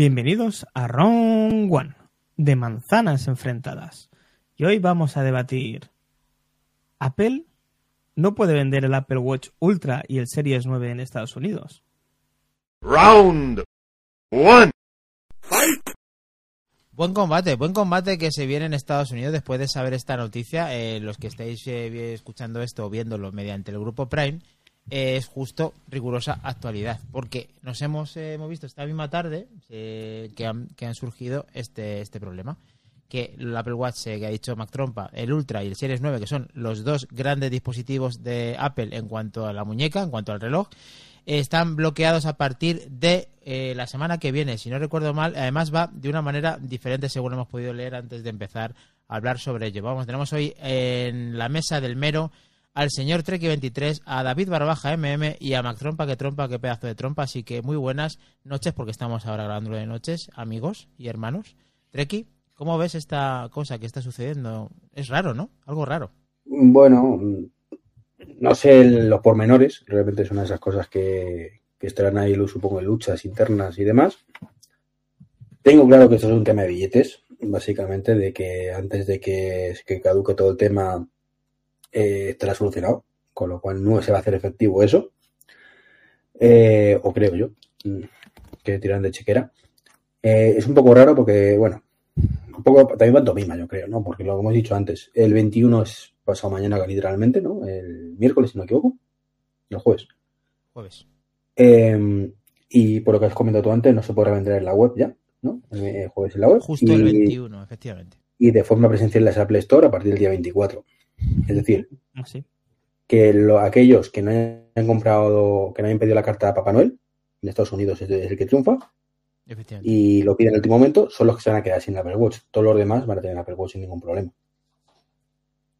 Bienvenidos a Round One de manzanas enfrentadas. Y hoy vamos a debatir. Apple no puede vender el Apple Watch Ultra y el Series 9 en Estados Unidos. Round one. Buen combate, buen combate que se viene en Estados Unidos después de saber esta noticia. Eh, los que estáis eh, escuchando esto o viéndolo mediante el grupo Prime, es justo rigurosa actualidad. Porque nos hemos, eh, hemos visto esta misma tarde eh, que, han, que han surgido este, este problema. Que el Apple Watch, eh, que ha dicho Mac Trompa, el Ultra y el Series 9, que son los dos grandes dispositivos de Apple en cuanto a la muñeca, en cuanto al reloj, están bloqueados a partir de la semana que viene, si no recuerdo mal. Además va de una manera diferente, según hemos podido leer antes de empezar a hablar sobre ello. Vamos, tenemos hoy en la mesa del mero al señor Treki23, a David Barbaja MM y a Mac Trompa, que trompa, que pedazo de trompa. Así que muy buenas noches, porque estamos ahora grabando de noches, amigos y hermanos. Treki, ¿cómo ves esta cosa que está sucediendo? Es raro, ¿no? Algo raro. Bueno, no sé los pormenores, realmente es una de esas cosas que, que estarán ahí, supongo, en luchas internas y demás. Tengo claro que esto es un tema de billetes, básicamente, de que antes de que, que caduque todo el tema eh, estará solucionado, con lo cual no se va a hacer efectivo eso, eh, o creo yo, mm, que tiran de chequera. Eh, es un poco raro porque, bueno, un poco también pantomima, yo creo, ¿no? Porque lo hemos dicho antes, el 21 es pasado mañana literalmente, ¿no? El miércoles, si no me equivoco, el jueves. Jueves. Eh, y por lo que has comentado tú antes, no se podrá vender en la web ya, ¿no? El jueves en la web. Justo y, el 21, efectivamente. Y de forma presencial en la Apple Store a partir del día 24. Es decir, Así. que lo- aquellos que no hayan comprado, que no hayan pedido la carta a Papá Noel, en Estados Unidos es, es el que triunfa, y lo piden en el último momento, son los que se van a quedar sin Apple Watch. Todos los demás van a tener Apple Watch sin ningún problema.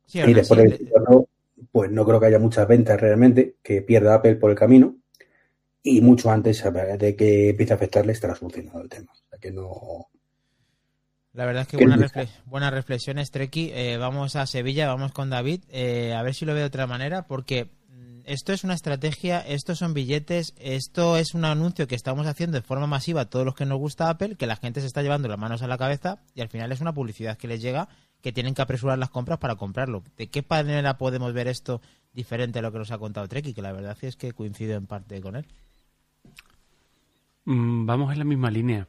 Sí, Y después del 24, pues no creo que haya muchas ventas realmente, que pierda Apple por el camino, y mucho antes de que empiece a afectarle estará solucionado el tema. O sea que no. La verdad es que ¿Qué buenas, refle- buenas reflexiones, Treki. Eh, vamos a Sevilla, vamos con David, eh, a ver si lo veo de otra manera, porque mm, esto es una estrategia, estos son billetes, esto es un anuncio que estamos haciendo de forma masiva a todos los que nos gusta Apple, que la gente se está llevando las manos a la cabeza y al final es una publicidad que les llega que tienen que apresurar las compras para comprarlo. ¿De qué manera podemos ver esto diferente a lo que nos ha contado Treki? Que la verdad es que coincido en parte con él. Mm, Vamos en la misma línea.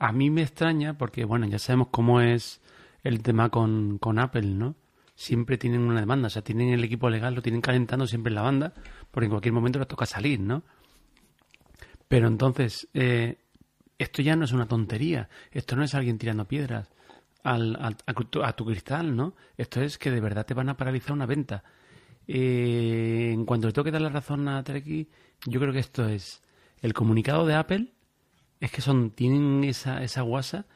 A mí me extraña porque, bueno, ya sabemos cómo es el tema con, con Apple, ¿no? Siempre tienen una demanda, o sea, tienen el equipo legal, lo tienen calentando siempre en la banda, porque en cualquier momento les toca salir, ¿no? Pero entonces, eh, esto ya no es una tontería, esto no es alguien tirando piedras al, a, tu, a tu cristal, ¿no? Esto es que de verdad te van a paralizar una venta. Eh, en cuanto le tengo que dar la razón a Treki, yo creo que esto es el comunicado de Apple es que son tienen esa, esa guasa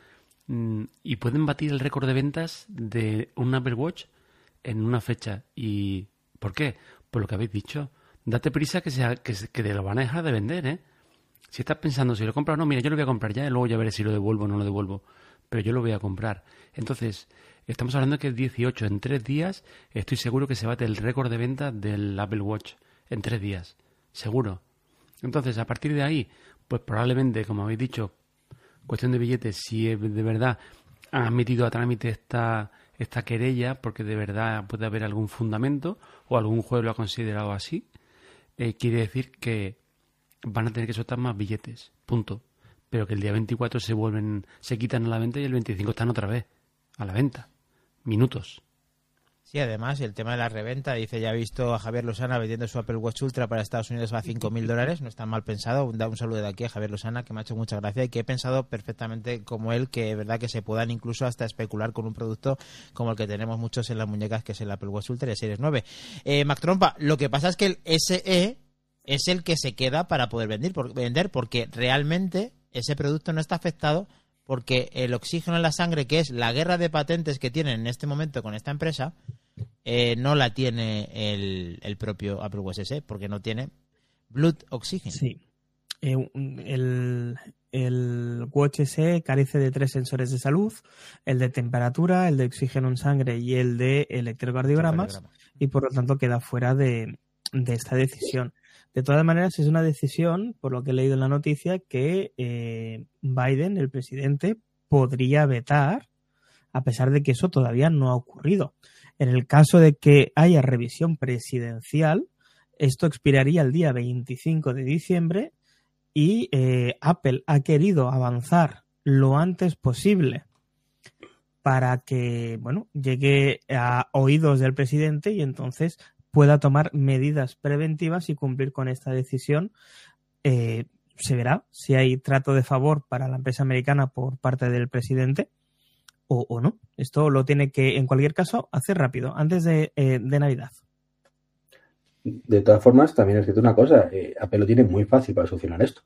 mm, y pueden batir el récord de ventas de un Apple Watch en una fecha. ¿Y por qué? Por lo que habéis dicho. Date prisa que, sea, que, que te lo van a dejar de vender, ¿eh? Si estás pensando si lo compro o no, mira, yo lo voy a comprar ya y luego ya veré si lo devuelvo o no lo devuelvo. Pero yo lo voy a comprar. Entonces, estamos hablando que el 18 en tres días, estoy seguro que se bate el récord de ventas del Apple Watch. En tres días. Seguro. Entonces, a partir de ahí, pues probablemente, como habéis dicho, cuestión de billetes, si de verdad han metido a trámite esta, esta querella, porque de verdad puede haber algún fundamento o algún juez lo ha considerado así, eh, quiere decir que van a tener que soltar más billetes, punto. Pero que el día 24 se vuelven, se quitan a la venta y el 25 están otra vez a la venta. Minutos. Sí, además, el tema de la reventa, dice, ya he visto a Javier Lozana vendiendo su Apple Watch Ultra para Estados Unidos a 5.000 dólares, no está mal pensado, da un saludo de aquí a Javier Lozana, que me ha hecho mucha gracia y que he pensado perfectamente como él, que es verdad que se puedan incluso hasta especular con un producto como el que tenemos muchos en las muñecas, que es el Apple Watch Ultra el Series 9. Eh, Mac Trompa, lo que pasa es que el SE es el que se queda para poder vender, vender porque realmente ese producto no está afectado porque el oxígeno en la sangre, que es la guerra de patentes que tienen en este momento con esta empresa, eh, no la tiene el, el propio Apple Watch SE, porque no tiene Blood Oxygen. Sí. Eh, el, el Watch SE carece de tres sensores de salud, el de temperatura, el de oxígeno en sangre y el de electrocardiogramas, y por lo tanto queda fuera de, de esta decisión. De todas maneras, es una decisión, por lo que he leído en la noticia, que eh, Biden, el presidente, podría vetar, a pesar de que eso todavía no ha ocurrido. En el caso de que haya revisión presidencial, esto expiraría el día 25 de diciembre y eh, Apple ha querido avanzar lo antes posible para que, bueno, llegue a oídos del presidente y entonces pueda tomar medidas preventivas y cumplir con esta decisión. Eh, se verá si hay trato de favor para la empresa americana por parte del presidente o, o no. Esto lo tiene que, en cualquier caso, hacer rápido, antes de, eh, de Navidad. De todas formas, también es cierto una cosa, eh, Apple lo tiene muy fácil para solucionar esto.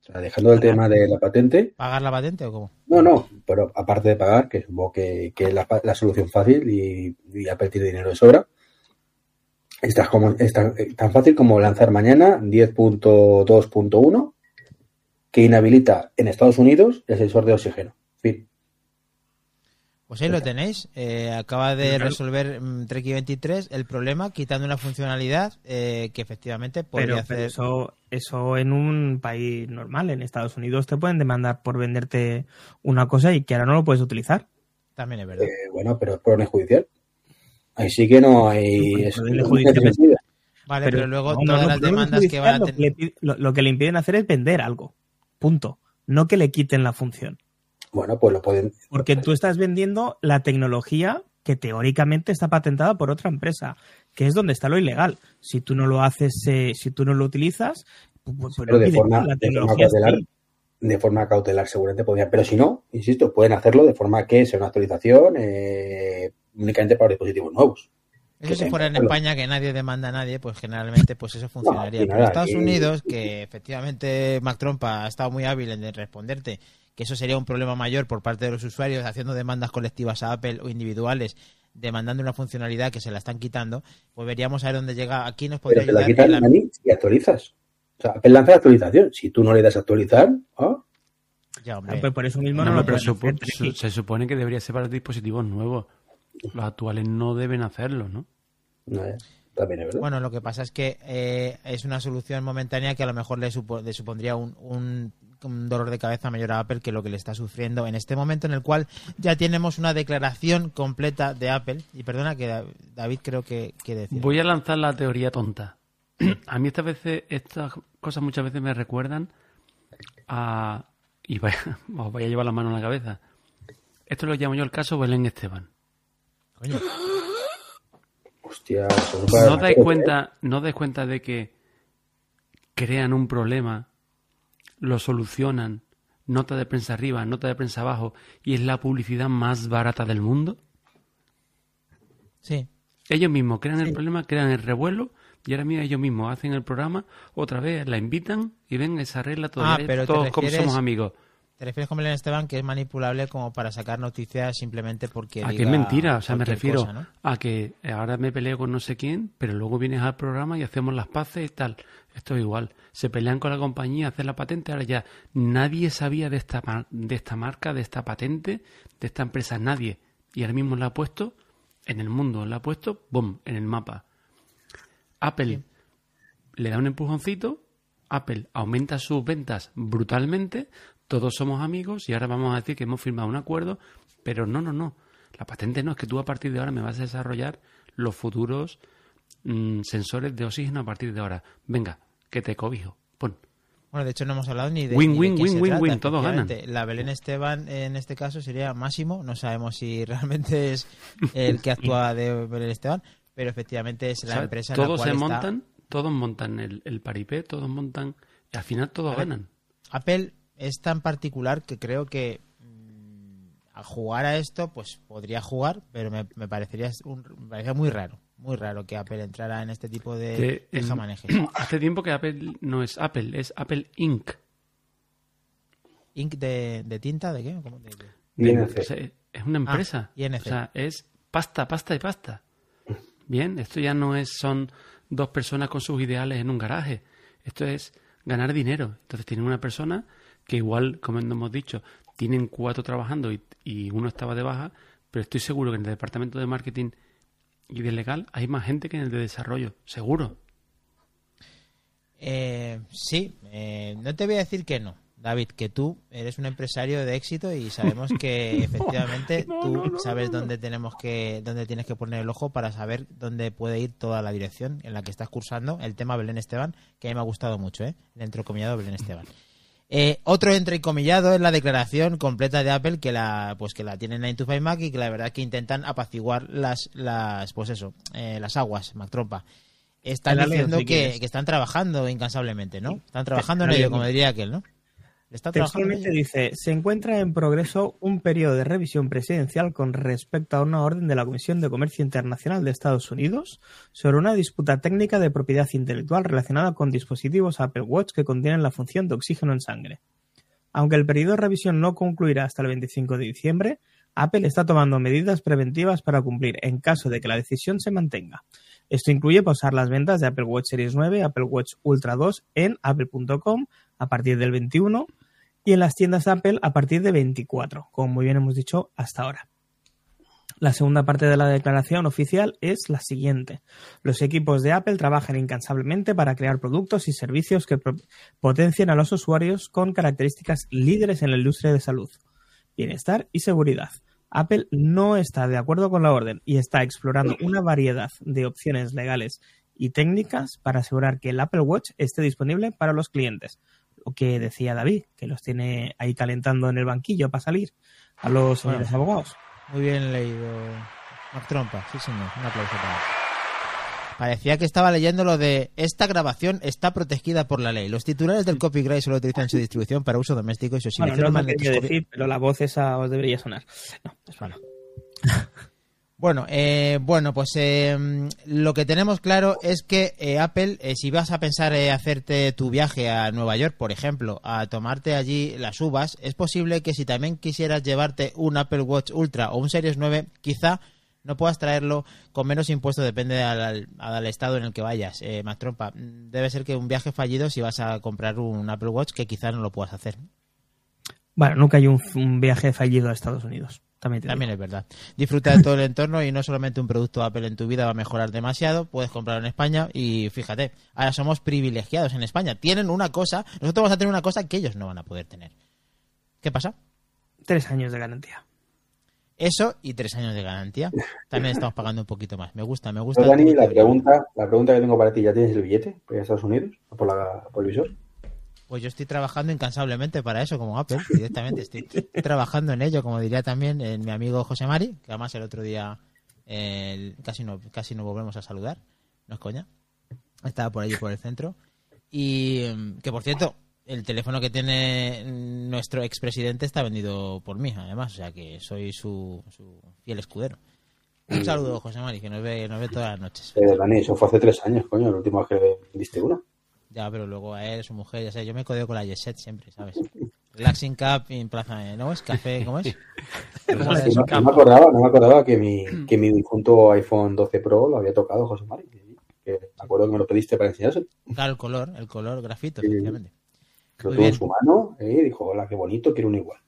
O sea, dejando el tema de la patente, ¿Pagar la patente o cómo? no, no, pero aparte de pagar, que supongo que, es la, solución fácil y, y Apple tiene dinero de sobra, está como, es tan, eh, tan fácil como lanzar mañana 10.2.1 que inhabilita en Estados Unidos el sensor de oxígeno. Pues ahí lo tenéis. Eh, acaba de resolver mm, Treki 23 el problema quitando una funcionalidad eh, que efectivamente podría Pero, pero hacer. eso, eso en un país normal, en Estados Unidos, te pueden demandar por venderte una cosa y que ahora no lo puedes utilizar. También es verdad. Eh, bueno, pero es por judicial. Ahí sí que no hay... Bueno, es- por orden es judicial. defensiva. Vale, pero, luego no, no, todas no, las demandas que van a lo que, tener. le, pi- lo, lo que le impiden hacer es vender algo. Punto. No que le quiten la función. Bueno, pues lo pueden... Porque tú estás vendiendo la tecnología que teóricamente está patentada por otra empresa, que es donde está lo ilegal. Si tú no lo haces, eh, si tú no lo utilizas, pues, pues Pero de pide, forma- la de forma cautelar. ahí. de forma cautelar seguramente podrían, pero si no, insisto, pueden hacerlo de forma que sea una actualización eh, únicamente para dispositivos nuevos. Eso si fuera en España que nadie demanda a nadie, pues generalmente pues eso funcionaría. Pero en Estados Unidos, que efectivamente Mac Trump ha estado muy hábil en responderte que eso sería un problema mayor por parte de los usuarios haciendo demandas colectivas a Apple o individuales demandando una funcionalidad que se la están quitando, pues veríamos a ver dónde llega. Aquí nos podría Pero te la ayudar quitan Dani, si actualizas. O sea, Apple lanza la actualización. Si tú no le das a actualizar, ¿ah? Ya, hombre. Ah, pues por eso mismo No, no, lo pero supo- su- se supone que debería ser para dispositivos nuevos. Los actuales no deben hacerlo, ¿no? No, eh, también es verdad. Bueno, lo que pasa es que eh, es una solución momentánea que a lo mejor le, supo- le supondría un, un- un dolor de cabeza mayor a Apple que lo que le está sufriendo en este momento en el cual ya tenemos una declaración completa de Apple. Y perdona que Da- David creo que quiere decir. Voy a lanzar la teoría tonta. A mí estas veces, estas cosas muchas veces me recuerdan a... Y vaya, os voy a llevar la mano en la cabeza. Esto lo llamo yo el caso Belén Esteban. Coño, Hostia, no dais ¿eh? cuenta, no dais cuenta de que crean un problema, lo solucionan, nota de prensa arriba, nota de prensa abajo, y es la publicidad más barata del mundo. sí. Ellos mismos crean el problema, crean el revuelo, y ahora mira, ellos mismos hacen el programa, otra vez la invitan y ven, se arregla todo. Ah, pero todos como somos amigos. ¿Te refieres con Belén Esteban que es manipulable como para sacar noticias simplemente porque A que es mentira, o sea, me refiero cosa, ¿no? a que ahora me peleo con no sé quién, pero luego vienes al programa y hacemos las paces y tal. Esto es igual. Se pelean con la compañía, hacen la patente, ahora ya nadie sabía de esta, de esta marca, de esta patente, de esta empresa, nadie. Y ahora mismo la ha puesto en el mundo, la ha puesto, boom, en el mapa. Apple le da un empujoncito, Apple aumenta sus ventas brutalmente, todos somos amigos y ahora vamos a decir que hemos firmado un acuerdo, pero no, no, no. La patente no, es que tú a partir de ahora me vas a desarrollar los futuros mm, sensores de oxígeno a partir de ahora. Venga, que te cobijo. Pon. Bueno, de hecho no hemos hablado ni de, Win, ni de win, quién win, se win, trata, win, todos ganan. La Belén Esteban en este caso sería Máximo, no sabemos si realmente es el que actúa de Belén Esteban, pero efectivamente es la O sea, empresa en la todos cual se está- montan, todos montan el, el paripé, todos montan, y al final todos ver, ganan. Apple es tan particular que creo que mm, a jugar a esto, pues podría jugar, pero me, me parecería un- me muy raro, muy raro que Apple entrara en este tipo de, de jamanejes. hace tiempo que Apple no es Apple, es Apple Inc. ¿Ink de, de tinta? ¿De qué? ¿Cómo? De- de- INC. O sea, es una empresa. INC. O sea, es pasta, pasta y pasta. Bien, esto ya no es son dos personas con sus ideales en un garaje. Esto es ganar dinero. Entonces tienen una persona que igual, como hemos dicho, tienen cuatro trabajando y, y uno estaba de baja, pero estoy seguro que en el departamento de marketing y de legal hay más gente que en el de desarrollo. Seguro. Eh, sí, eh, no te voy a decir que no, David, que tú eres un empresario de éxito y sabemos que efectivamente tú sabes dónde tenemos que, dónde tienes que poner el ojo para saber dónde puede ir toda la dirección en la que estás cursando el tema Belén Esteban, que a mí me ha gustado mucho, ¿eh? El entrecomillado Belén Esteban. Eh, otro entrecomillado es la declaración completa de Apple que la pues que la tiene 9 to 5 Mac y que la verdad que intentan apaciguar las las pues eso eh, las aguas Mac Trompa. Están diciendo que, que están trabajando incansablemente no están trabajando en ello como diría aquel no está Textualmente dice, se encuentra en progreso un periodo de revisión presidencial con respecto a una orden de la Comisión de Comercio Internacional de Estados Unidos sobre una disputa técnica de propiedad intelectual relacionada con dispositivos Apple Watch que contienen la función de oxígeno en sangre. Aunque el periodo de revisión no concluirá hasta el 25 de diciembre, Apple está tomando medidas preventivas para cumplir en caso de que la decisión se mantenga. Esto incluye pausar las ventas de Apple Watch Series 9, Apple Watch Ultra 2 en apple.com a partir del 21 y en las tiendas Apple a partir de 24, como muy bien hemos dicho hasta ahora. La segunda parte de la declaración oficial es la siguiente. Los equipos de Apple trabajan incansablemente para crear productos y servicios que potencien a los usuarios con características líderes en la industria de salud, bienestar y seguridad. Apple no está de acuerdo con la orden y está explorando una variedad de opciones legales y técnicas para asegurar que el Apple Watch esté disponible para los clientes. Que decía David, que los tiene ahí calentando en el banquillo para salir a los Bueno. señores abogados. muy bien leído Mac Trompa sí señor un aplauso para él. Parecía que estaba leyendo lo de esta grabación está protegida por la ley. Los titulares del copyright solo utilizan su distribución para uso doméstico y su Bueno, no lo que decir, pero la voz esa os debería sonar. No, es bueno. Bueno, eh, bueno, pues eh, lo que tenemos claro es que eh, Apple, eh, si vas a pensar eh, hacerte tu viaje a Nueva York, por ejemplo, a tomarte allí las uvas, es posible que si también quisieras llevarte un Apple Watch Ultra o un Series 9, quizá no puedas traerlo con menos impuestos, depende al, estado en el que vayas. Eh, Mac Trompa, debe ser que un viaje fallido si vas a comprar un Apple Watch que quizá no lo puedas hacer. Bueno, nunca hay un viaje fallido a Estados Unidos. También. También es verdad. Disfruta de todo el entorno y no solamente un producto Apple en tu vida va a mejorar demasiado, puedes comprarlo en España y fíjate, ahora somos privilegiados en España. Tienen una cosa, nosotros vamos a tener una cosa que ellos no van a poder tener. ¿Qué pasa? Tres años de garantía. Eso y tres años de garantía. También estamos pagando un poquito más. Me gusta, me gusta. Pero, Dani, la pregunta, la pregunta que tengo para ti, ¿ya tienes el billete para Estados Unidos? ¿O por, la, por el visor? Pues yo estoy trabajando incansablemente para eso, como Apple, directamente. Estoy, trabajando en ello, como diría también mi amigo José Mari, que además el otro día casi, no, casi nos volvemos a saludar. No es coña. Estaba por allí, por el centro. Y que, por cierto, el teléfono que tiene nuestro expresidente está vendido por mí, además. O sea que soy su, su fiel escudero. Un saludo, José Mari, que nos ve, nos ve todas las noches. Eh, Dani, eso fue hace tres años, coño, la última vez que diste uno. Ya, pero luego a él, su mujer, ya sé, yo me codeo con la Yeset siempre, ¿sabes? Relaxing Cup en Plaza, ¿no es? Café, ¿cómo es? No, no me acordaba, no me acordaba que mi, que mi difunto iPhone 12 Pro lo había tocado José Mari. que- Que me acuerdo que me lo pediste para enseñárselo. Claro, el color, el color grafito, efectivamente. Lo tuvo en su mano eh, y dijo, hola, qué bonito, quiero uno igual.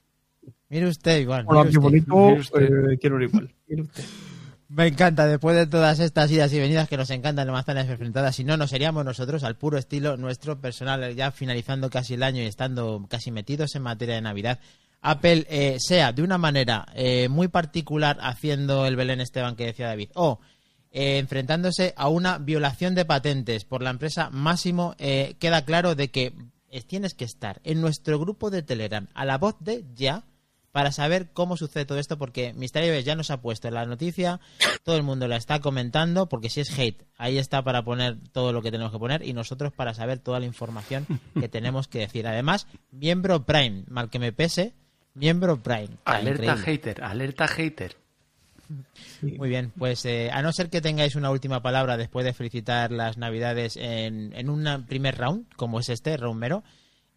Mire usted, igual. Hola, qué usted. bonito. Eh, quiero un igual. Mire usted. Me encanta, después de todas estas idas y venidas que nos encantan las manzanas enfrentadas, si no, no seríamos nosotros al puro estilo nuestro personal, ya finalizando casi el año y estando casi metidos en materia de Navidad. Apple eh, sea de una manera eh, muy particular haciendo el Belén Esteban que decía David, o eh, enfrentándose a una violación de patentes por la empresa Máximo, eh, queda claro de que tienes que estar en nuestro grupo de Telegram a la voz de ya para saber cómo sucede todo esto, porque Misterio ya nos ha puesto en la noticia, todo el mundo la está comentando, porque si es hate, ahí está para poner todo lo que tenemos que poner y nosotros para saber toda la información que tenemos que decir. Además, miembro Prime, mal que me pese, miembro Prime. Alerta increíble. hater, alerta hater. Muy bien, pues eh, a no ser que tengáis una última palabra después de felicitar las navidades en, en un primer round, como es este, round mero,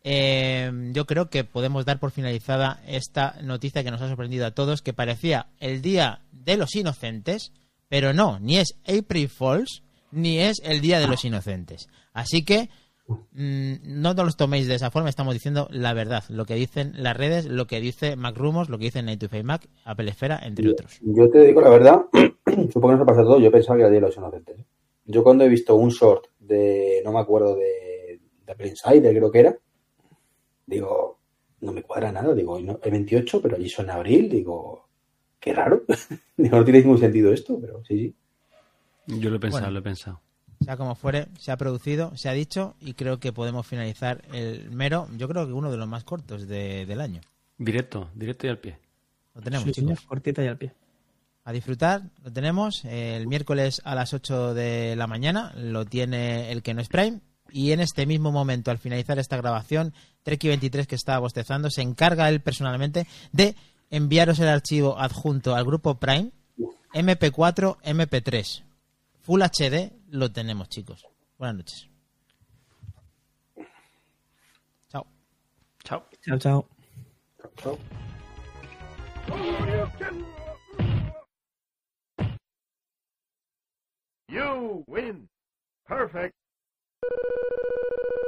eh, yo creo que podemos dar por finalizada esta noticia que nos ha sorprendido a todos, que parecía el Día de los Inocentes, pero no, ni es April Fools, ni es el Día de los Inocentes. Así que mm, no nos los toméis de esa forma, estamos diciendo la verdad, lo que dicen las redes, lo que dice Mac Rumors, lo que dice Night to Mac, Apple Esfera, entre otros. Yo te digo la verdad, supongo que nos ha pasado todo, yo pensaba que era Día de los Inocentes. Yo cuando he visto un short de, no me acuerdo de, de Apple Insider, creo que era. Digo, no me cuadra nada. Digo, no, el 28, pero allí son en abril. Digo, qué raro. digo, no tiene ningún sentido esto, pero sí, sí. Yo lo he pensado, Bueno. lo he pensado. Sea como fuere, se ha producido, se ha dicho y creo que podemos finalizar el mero, yo creo que uno de los más cortos de- del año. Directo, directo y al pie. Lo tenemos, Sí, chicos. cortita y al pie. A disfrutar, lo tenemos el miércoles a las 8 de la mañana, lo tiene el que no es Prime. Y en este mismo momento, al finalizar esta grabación, Treki23 que estaba bostezando, se encarga él personalmente de enviaros el archivo adjunto al grupo Prime, MP4, MP3. Full HD lo tenemos, chicos. Buenas noches. Chao. Chao. Chao, chao. Chao. You win. Perfect. 何?